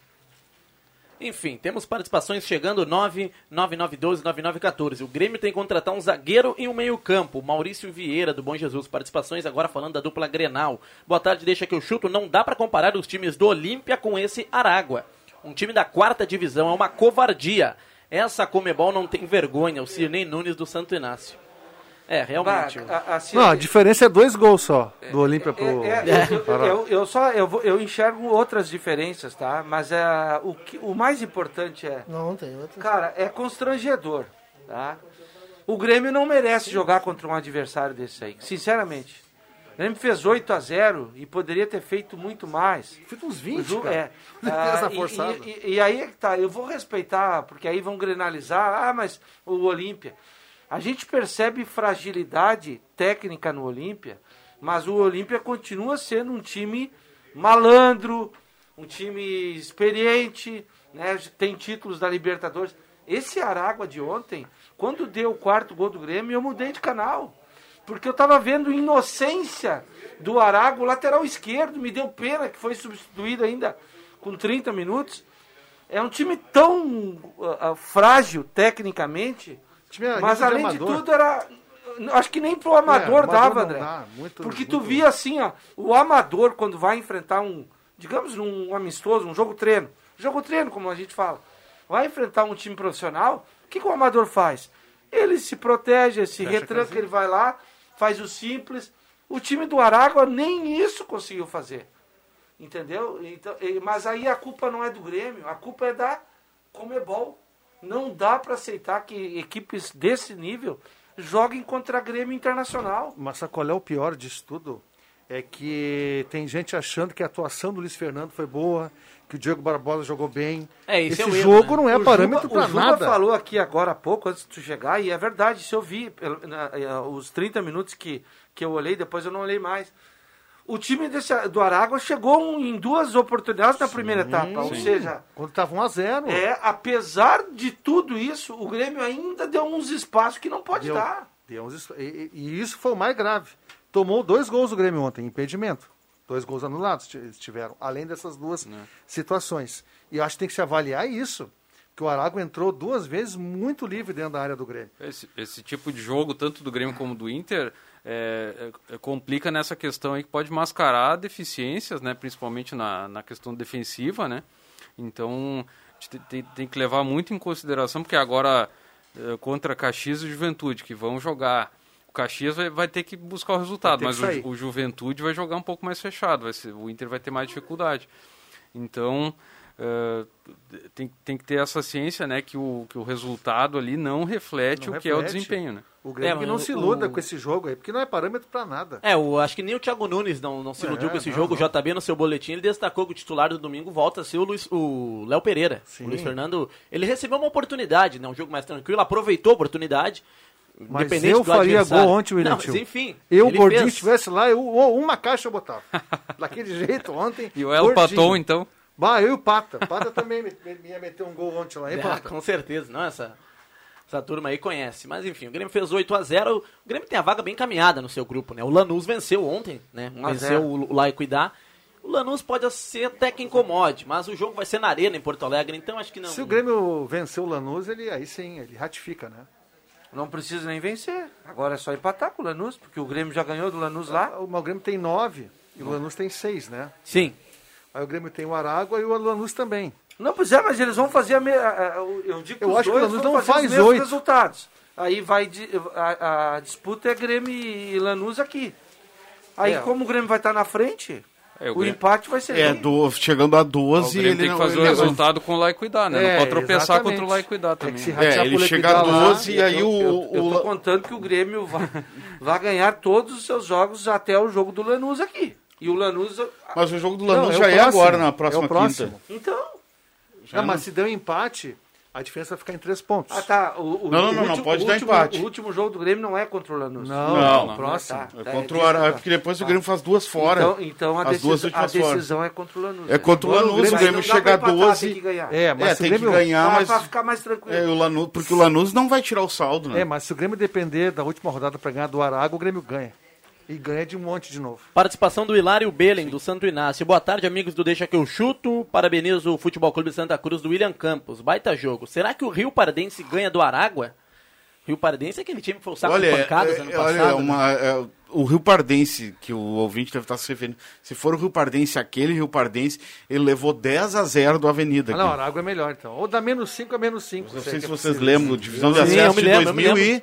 Enfim, temos participações chegando 99912-9914. O Grêmio tem que contratar um zagueiro e um meio-campo. Maurício Vieira, do Bom Jesus. Participações agora falando da dupla Grenal. Boa tarde, deixa que eu chuto. Não dá pra comparar os times do Olímpia com esse Aragua. Um time da quarta divisão é uma covardia. Essa Comebol não tem vergonha. O Cirnei Nunes do Santo Inácio. É, realmente. Bah, a- assim, Não, a diferença é dois gols só, do Olímpia pro... É, eu, eu- eu- eu só eu, vou- eu enxergo outras diferenças, tá? Mas é, o, que, o mais importante é. Não, tem outra. Cara, é constrangedor, tá? O Grêmio não merece jogar contra um adversário desse aí, sinceramente. O Grêmio fez 8 a 0 e poderia ter feito muito mais. Feito uns 20, Ju- cara. É. Ah, e- e, e- e aí é que tá, eu vou respeitar, porque aí vão grenalizar, ah, mas o Olímpia. A gente percebe fragilidade técnica no Olímpia, mas o Olímpia continua sendo um time malandro, um time experiente, né? tem títulos da Libertadores. Esse Aragua de ontem, quando deu o quarto gol do Grêmio, eu mudei de canal. Porque eu estava vendo inocência do Arago, lateral esquerdo, me deu pena que foi substituído ainda com 30 minutos. É um time tão ah, ah, frágil tecnicamente, mas nível de além de amador. tudo era. Acho que nem pro amador, É, amador dava, André. dá, muito- Porque tu muito- via assim, ó, o amador quando vai enfrentar um, digamos, um amistoso, um jogo treino, jogo treino, como a gente fala, vai enfrentar um time profissional, o que, que o amador faz? Ele se protege, ele se Fecha retranca, ele vai lá, faz o simples. O time do Aragua nem isso conseguiu fazer. Entendeu? Então, mas aí a culpa não é do Grêmio, a culpa é da Comebol. Não dá para aceitar que equipes desse nível joguem contra Grêmio Internacional. Mas sabe qual é o pior disso tudo? É que tem gente achando que a atuação do Luiz Fernando foi boa, que o Diego Barbosa jogou bem. É, esse Esse é o erro, jogo né? não é O parâmetro para O Juba nada. falou aqui agora há pouco, antes de tu chegar, e é verdade, isso eu vi, eh, os 30 minutos que, que eu olhei, depois eu não olhei mais. O time desse, do Aragua chegou um- em duas oportunidades na primeira etapa, ou sim. seja, Quando estava 1 a 0 é, apesar de tudo isso, o Grêmio ainda deu uns espaços que não pode Deu- dar. deu uns e, e- isso foi o mais grave. Tomou dois gols do Grêmio ontem, impedimento. Dois gols anulados ti- tiveram, além dessas duas situações. E eu acho que tem que se avaliar isso. Que o Arago entrou duas vezes muito livre dentro da área do Grêmio. Esse, esse tipo de jogo, tanto do Grêmio como do Inter, é, é, complica nessa questão aí que pode mascarar deficiências, né, principalmente na, na questão defensiva, né? Então, tem, tem que levar muito em consideração, porque agora é, contra Caxias e Juventude, que vão jogar. O Caxias vai, vai ter que buscar o resultado, mas o, o Juventude vai jogar um pouco mais fechado, ser, o Inter vai ter mais dificuldade. Então, é, tem, tem que ter essa ciência, né, que o, que o resultado ali não reflete Não o que é o reflete. desempenho, né? O Grêmio É, que não mas se o- iluda com esse jogo aí, porque não é parâmetro para nada. É, o, acho que nem o Thiago Nunes não, não se iludiu É, com esse não, jogo. não. O JB, no seu boletim, ele destacou que o titular do domingo volta a ser o, Luiz, o Léo Pereira. Sim. O Luiz Fernando, ele recebeu uma oportunidade, né? Um jogo mais tranquilo, aproveitou a oportunidade. Mas independente eu do faria adversário. gol ontem, William Não, Tio. mas enfim. Eu, gordinho, fez. estivesse lá, eu, uma caixa eu botava. Daquele jeito ontem. E o El. Paton, então? Bah, eu e o Pata. Pata também me, me, me ia meter um gol ontem lá, hein, É, Pata? com certeza, não, essa, essa turma aí conhece. Mas enfim, o Grêmio fez 8 a 0 O Grêmio tem a vaga bem caminhada no seu grupo, né? O Lanús venceu ontem, né? 1 a Venceu 0. o Laicuidá. O Lanús pode ser até que incomode, mas o jogo vai ser na Arena, em Porto Alegre, então acho que não. Se o Grêmio vencer o Lanús, ele aí sim, ele ratifica, né? Não precisa nem vencer. Agora é só empatar com o Lanús, porque o Grêmio já ganhou do Lanús lá. O, o Grêmio tem nove e o Lanús tem seis, né? Sim. Aí o Grêmio tem o Aragua e o Lanús também. Não, pois é, mas eles vão fazer a me... Eu digo que Eu os acho que o Lanús vão não fazer faz os mesmos oito. resultados. Aí vai di- a, a disputa é Grêmio e Lanús aqui. Aí É. como o Grêmio vai estar na frente, É, o Grêmio- empate vai ser É, do, chegando a 12, o Grêmio ele tem que não- fazer o resultado com lá e cuidar, né? É, não pode tropeçar exatamente. contra o lá e cuidar É que também. se É, ratear ele chega a Lequidar lá, 12 e aí eu, o... eu, eu o- tô contando que o Grêmio vai, vai ganhar todos os seus jogos até o jogo do Lanús aqui. E o Lanús. Mas o jogo do Não, Lanús é o já é próximo, agora, na é o próxima próximo. quinta. Então. Não, mas se der um empate, a diferença vai ficar em três pontos. Ah, tá. O, o, Não, não, o não, não último- pode o dar último- empate. O último jogo do Grêmio não é contra o Lanús. Não, Não, o não. próximo. Tá, É tá, contra é o Ara, disso, porque depois o Grêmio faz duas fora. Então, então a, As duas decisão, a últimas fora. decisão é contra o Lanús. É né? contra o o Lanús, o Grêmio- não chega a pra empatar, 12. Tem que ganhar. É, mas É, o tem que ganhar, Pra- mas... pra ficar mais tranquilo. É, o Lanús, porque o Lanús não vai tirar o saldo, né? É, mas se o Grêmio depender da última rodada para ganhar do Arago, o Grêmio ganha. E ganha de um monte de novo. Participação do Hilário Belen, do Santo Inácio. Boa tarde, amigos do Deixa Que Eu Chuto. Parabenizo o Futebol Clube Santa Cruz do William Campos. Baita jogo. Será que o Rio Pardense ganha do Aragua? Rio Pardense é aquele time que foi o saco Olha, de pancadas é, ano é, passado. olha, né? uma, é, o Rio Pardense, que o ouvinte deve estar se referindo, se for o Rio Pardense, aquele Rio Pardense, ele levou 10 a 0 do Avenida. Ah, não, Arago é melhor então. Ou dá menos 5 a menos 5. Não sei se vocês lembram, divisão de Sim, acesso de lembro, eu me 2000 e...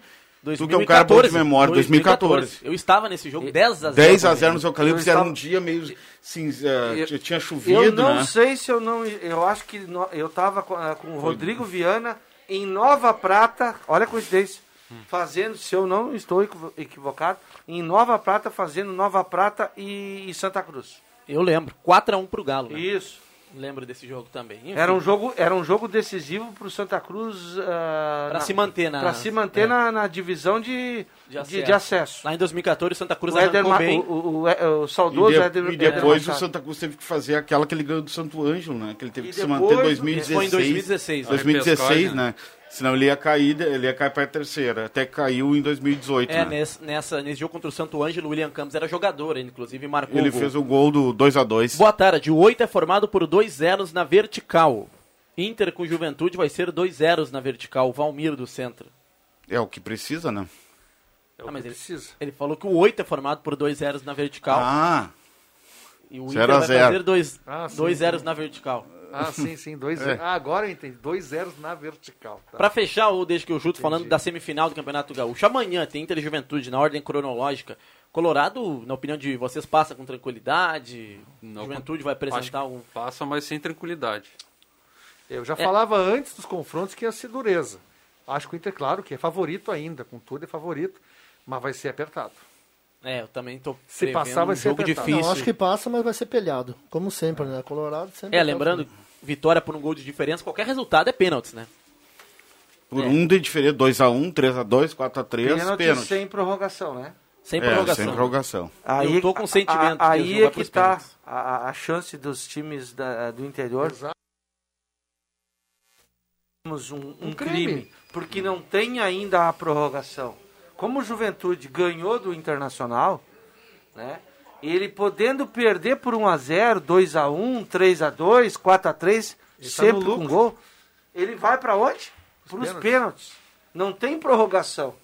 lembro. Tu que é um cara bom de memória, 2014. Eu estava nesse jogo 10 a 0. 10 a também. 0 nos Eucaliptos, Eu era estava- um dia meio cinza, Eu- tinha chovido, Eu não né? sei se eu não. Eu acho que no- eu estava com, ah, com o Rodrigo Viana em Nova Prata. Olha a coincidência. Fazendo, se eu não estou equivo- equivocado, em Nova Prata, fazendo Nova Prata e, e Santa Cruz. Eu lembro. 4x1 pro Galo. Né? Isso. Lembro desse jogo também. Enfim, Era um jogo, era um jogo decisivo para o Santa Cruz. ah, Pra na- se manter na- pra se manter é. na, na divisão de, de de, de acesso. Lá em 2014, o Santa Cruz O, Éder arrancou Ma- bem. o, o, o, o E, saudoso de- Éder- e Éder depois o. Santa Cruz teve que fazer aquela que ele ganhou do Santo Ângelo, né? Que ele teve E que se manter em isso 2016. foi em 2016, né? 2016, Repescagem, né? Senão ele ia cair, ele ia cair para a terceira. Até que caiu em 2018, É, né? nesse, nessa, nesse jogo contra o Santo Ângelo, o William Campos era jogador, ele inclusive marcou Ele o gol. fez o gol do 2 a 2 Boa tarde, o 8 é formado por dois zeros na vertical. Inter com Juventude vai ser dois zeros na vertical, Valmir do Centro. É o que precisa, né? É o Ah, mas que ele- precisa. Ele falou que o 8 é formado por dois zeros na vertical. Ah, e o zero Inter a vai zero. fazer dois, Ah, dois zeros na vertical. Ah, sim, sim. Dois É. Ah, agora eu entendi. Dois zeros na vertical. Tá. Pra fechar o Desde que eu chuto, falando da semifinal do Campeonato Gaúcho, amanhã tem Inter e Juventude na ordem cronológica. Colorado, na opinião de vocês, passa com tranquilidade? Não, Juventude vai apresentar um... Passa, mas sem tranquilidade. Eu já É. falava antes dos confrontos que ia ser dureza. Acho que o Inter, claro, que é favorito ainda. Com tudo é favorito. Mas vai ser apertado. É, eu também tô Se passar, vai um ser jogo apertado. difícil. Não, acho que passa, mas vai ser pelhado. Como sempre, né? Colorado sempre. É, lembrando. Vitória por um gol de diferença, qualquer resultado é pênaltis, né? por É. um de diferença, 2x1, 3x2, 4x3, Pênalti pênalti. sem prorrogação, né? Sem É, prorrogação. sem prorrogação. Eu tô com sentimento a- que Aí eles vão é que tá pênaltis. a, a- a chance dos times da- do interior. Temos um, um Um crime. crime. porque não tem ainda a prorrogação. Como o Juventude ganhou do Internacional, né? Ele podendo perder por 1 a 0, 2 a 1, 3 a 2, 4 a 3, Ele tá sempre no com gol, ele vai para onde? Para os pênaltis. pênaltis. Não tem prorrogação.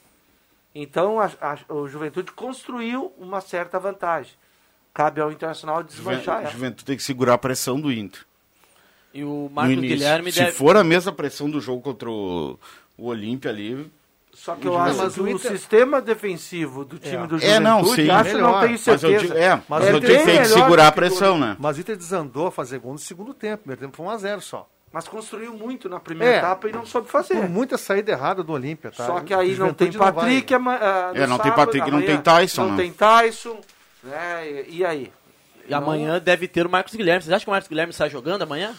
Então a, a- o Juventude construiu uma certa vantagem. Cabe ao Internacional desmanchar Juven- ela. Juventude tem que segurar a pressão do Inter. E o início. Guilherme Se deve... for a mesma pressão do jogo contra o, o Olímpia ali, Só que eu o acho Mas que o o Inter- sistema defensivo do time É. do É, Juventude, não, sim. acho, Melhor. não tenho mas eu certeza. é, mas é eu bem digo que tem que segurar a que pressão, o- né? Mas o Inter desandou a fazer gol no segundo tempo. Primeiro tempo foi 1x0 só. Mas construiu muito na primeira É. etapa e não soube fazer. Por muita saída errada do Olímpia, tá? Só que aí não Juventude tem vai. Patrick, ah, no É, não tem sábado, Patrick, não tem Tyson, Não né? tem Tyson, né? E, e aí? E amanhã deve ter o Marcos Guilherme. Vocês acham que o Marcos Guilherme sai jogando amanhã?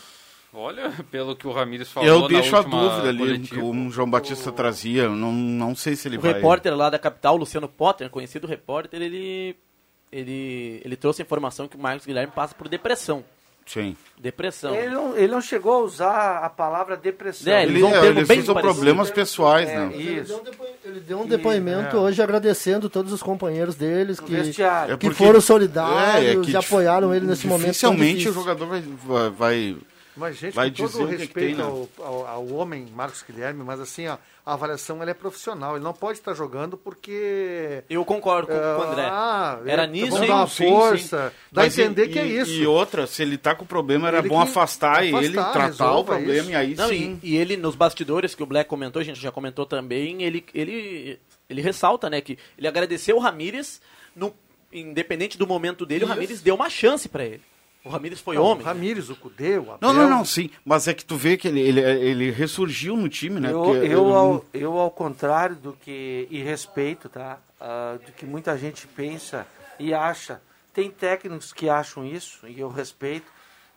Olha, pelo que o Ramires falou Eu na deixo a dúvida ali, coletiva. que o João Batista trazia, eu não, não sei se ele o vai... repórter lá da capital, Luciano Potter, conhecido repórter, ele, ele, ele trouxe a informação que o Marcos Guilherme passa por depressão. Sim. Depressão. Ele não, ele não chegou a usar a palavra depressão. É, ele Ele, usou é, eles bem problemas pessoais, É, né? Ele deu, Isso. um ele deu um depoimento hoje agradecendo todos os companheiros deles que. É que porque- foram solidários É, é que e apoiaram ele nesse momento. Dificilmente o jogador vai, vai, vai- Mas, gente, Vai com todo dizer o que que respeito tem, né? ao, ao, ao homem Marcos Guilherme, mas assim, ó, a avaliação ela é profissional. Ele não pode estar jogando porque. Eu concordo com, com o André. Ah, Era é, nisso, vamos hein? dar uma Sim, força. sim. Dá a entender e- que é e- isso. E outra, se ele tá com problema, era Ele bom que- afastar, ele, afastar, tratar o resolva problema isso. e aí Não, sim. e, e ele, nos bastidores que o Black comentou, a gente já comentou também, ele, ele, ele ressalta, né, que ele agradeceu o Ramírez no, independente do momento dele, o Ramires deu uma chance pra ele. O Ramires foi Não, homem. O Ramires, o Cudê, o Abel. Não, não, não, sim. Mas é que tu vê que ele, ele, ele ressurgiu no time, né? Eu, Porque eu, ele- ao, eu, ao contrário do que. E respeito, tá? Ah, do que muita gente pensa e acha. Tem técnicos que acham isso, e eu respeito,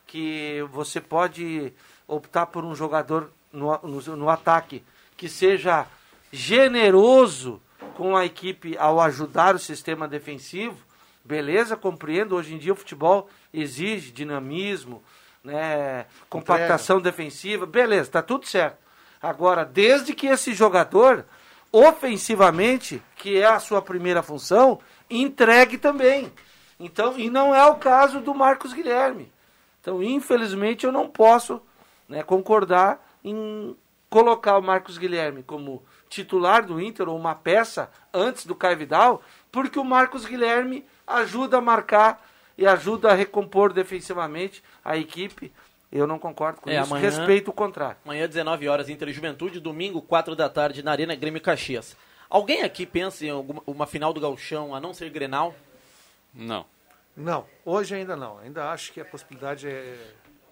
que você pode optar por um jogador no, no, no ataque que seja generoso com a equipe ao ajudar o sistema defensivo. Beleza, compreendo. Hoje em dia o futebol exige dinamismo, né, compactação defensiva. Beleza, tá tudo certo. Agora, desde que esse jogador, ofensivamente, que é a sua primeira função, entregue também. Então, e não é o caso do Marcos Guilherme. Então, infelizmente, eu não posso né, concordar em colocar o Marcos Guilherme como titular do Inter ou uma peça antes do Caio Vidal, porque o Marcos Guilherme ajuda a marcar e ajuda a recompor defensivamente a equipe. Eu não concordo com É, isso, amanhã- respeito o contrário. Amanhã, 19 horas, Inter e Juventude. Domingo, 4 da tarde, na Arena Grêmio Caxias. Alguém aqui pensa em alguma uma final do Gauchão, a não ser Grenal? Não. Não, hoje ainda não. Ainda acho que a possibilidade é.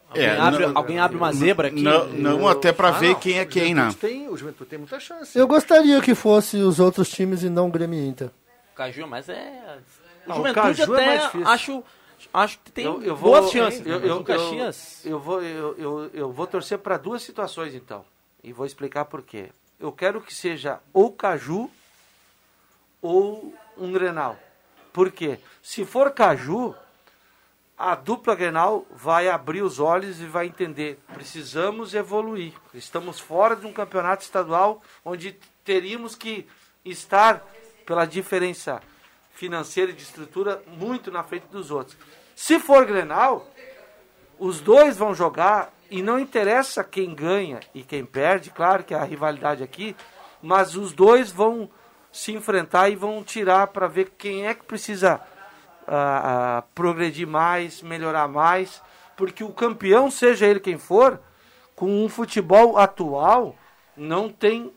Alguém abre- alguém abre uma zebra aqui? Não, não até pra Ah, ver não. quem é quem, né? Tem, o Juventude tem muita chance. Eu gostaria que fosse os outros times e não o Grêmio Inter. Caju, mas é. O Não, o Juventude Caju é mais até difícil. acho, acho que tem Eu- eu boas vou- chances. Eu, eu, o Caxias. eu, eu vou, eu, eu, eu vou torcer para duas situações, então. E vou explicar por quê. Eu quero que seja ou Caju ou um Grenal. Por quê? Se for Caju, a dupla Grenal vai abrir os olhos e vai entender. Precisamos evoluir. Estamos fora de um campeonato estadual onde teríamos que estar, pela diferença financeira e de estrutura, muito na frente dos outros. Se for Grenal, os dois vão jogar e não interessa quem ganha e quem perde, claro que há rivalidade aqui, mas os dois vão se enfrentar e vão tirar para ver quem é que precisa ah, ah, progredir mais, melhorar mais, porque o campeão, seja ele quem for, com um futebol atual, não tem,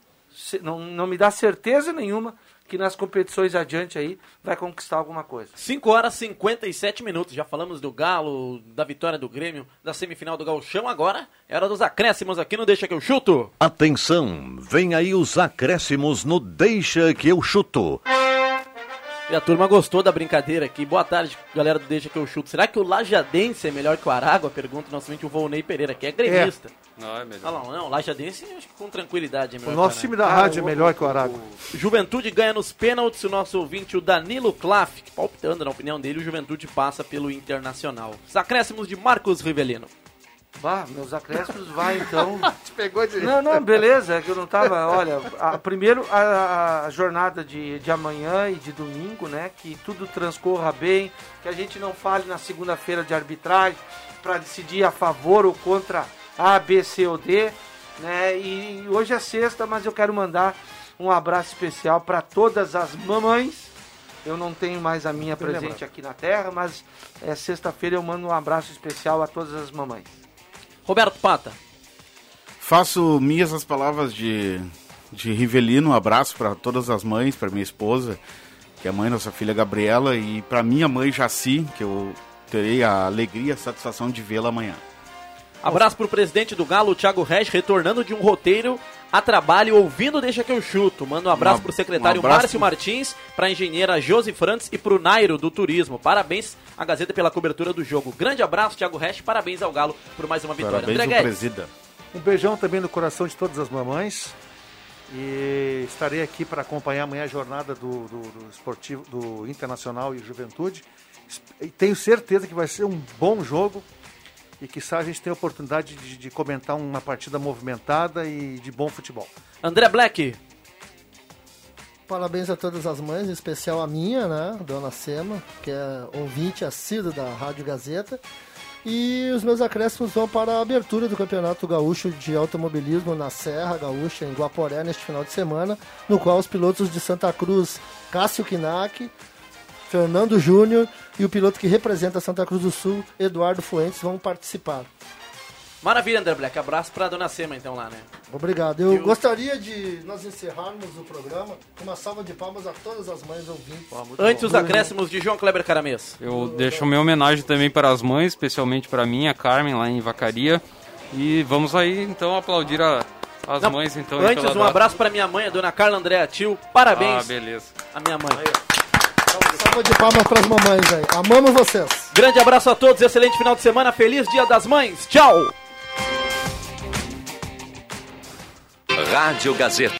não, não me dá certeza nenhuma que nas competições adiante aí vai conquistar alguma coisa. 5 horas e 57 minutos. Já falamos do Galo, da vitória do Grêmio, da semifinal do Gauchão. Agora, era dos acréscimos aqui no Deixa que eu chuto. Atenção, vem aí os acréscimos no Deixa que eu chuto. E a turma gostou da brincadeira aqui. Boa tarde, galera do Deixa que eu chuto. Será que o Lajadense é melhor que o Aragua? Pergunta o nosso ouvinte, o Volney Pereira, que é gremista. Não, é melhor. Ah, não, não, Lajadense acho que com tranquilidade é O melhor. nosso que time da rádio é melhor que o Aragua. Juventude ganha nos pênaltis. O nosso ouvinte, o Danilo Klaff, que palpitando na opinião dele, o Juventude passa pelo Internacional. Os acréscimos de Marcos Rivelino. Bah, meus acréscimos vai então. Te pegou de. Não, não, beleza, é que eu não tava. Olha, a- primeiro a, a jornada de, de amanhã e de domingo, né? Que tudo transcorra bem, que a gente não fale na segunda-feira de arbitragem para decidir a favor ou contra A, B, C ou D, né? E hoje é sexta, mas eu quero mandar um abraço especial para todas as mamães. Eu não tenho mais a minha presente aqui na Terra, mas é sexta-feira eu mando um abraço especial a todas as mamães. Roberto Pata. Faço minhas as palavras de, de Rivelino. Um abraço para todas as mães, para minha esposa, que é a mãe nossa filha Gabriela, e para minha mãe Jaci, que eu terei a alegria e a satisfação de vê-la amanhã. Abraço pro presidente do Galo, Thiago Reis, retornando de um roteiro a trabalho, ouvindo Deixa que eu chuto. Manda um abraço Um pro secretário um abraço Márcio pro- Martins, pra engenheira Josi Frantes e pro Nairo do Turismo. Parabéns à Gazeta pela cobertura do jogo. Grande abraço, Thiago Reis, parabéns ao Galo por mais uma vitória. Parabéns André presida. Um beijão também no coração de todas as mamães. E estarei aqui para acompanhar amanhã a jornada do, do, do esportivo do Internacional e Juventude. E tenho certeza que vai ser um bom jogo e que a gente tem a oportunidade de, de comentar uma partida movimentada e de bom futebol. André Black. Parabéns a todas as mães, em especial a minha, né, Dona Sema, que é ouvinte assíduo da Rádio Gazeta. E os meus acréscimos vão para a abertura do Campeonato Gaúcho de Automobilismo na Serra Gaúcha, em Guaporé, neste final de semana, no qual os pilotos de Santa Cruz, Cássio Kinak, Fernando Júnior e o piloto que representa Santa Cruz do Sul, Eduardo Fuentes, vão participar. Maravilha, André Black. Abraço pra dona Sema, então, lá, né? Obrigado. Eu Eu- gostaria de nós encerrarmos o programa com uma salva de palmas a todas as mães ouvintes. Antes os acréscimos de João Kleber Caramês. Eu deixo minha homenagem também para as mães, especialmente para mim, a Carmen, lá em Vacaria. E vamos aí, então, aplaudir a- as Não, mães, então. aí Antes, um data. abraço pra minha mãe, a dona Carla Andréa Tio. Parabéns. Ah, beleza. A minha mãe. Salva de palmas para as mamães aí. Amamos vocês. Grande abraço a todos, excelente final de semana, feliz Dia das Mães. Tchau! Rádio Gazeta.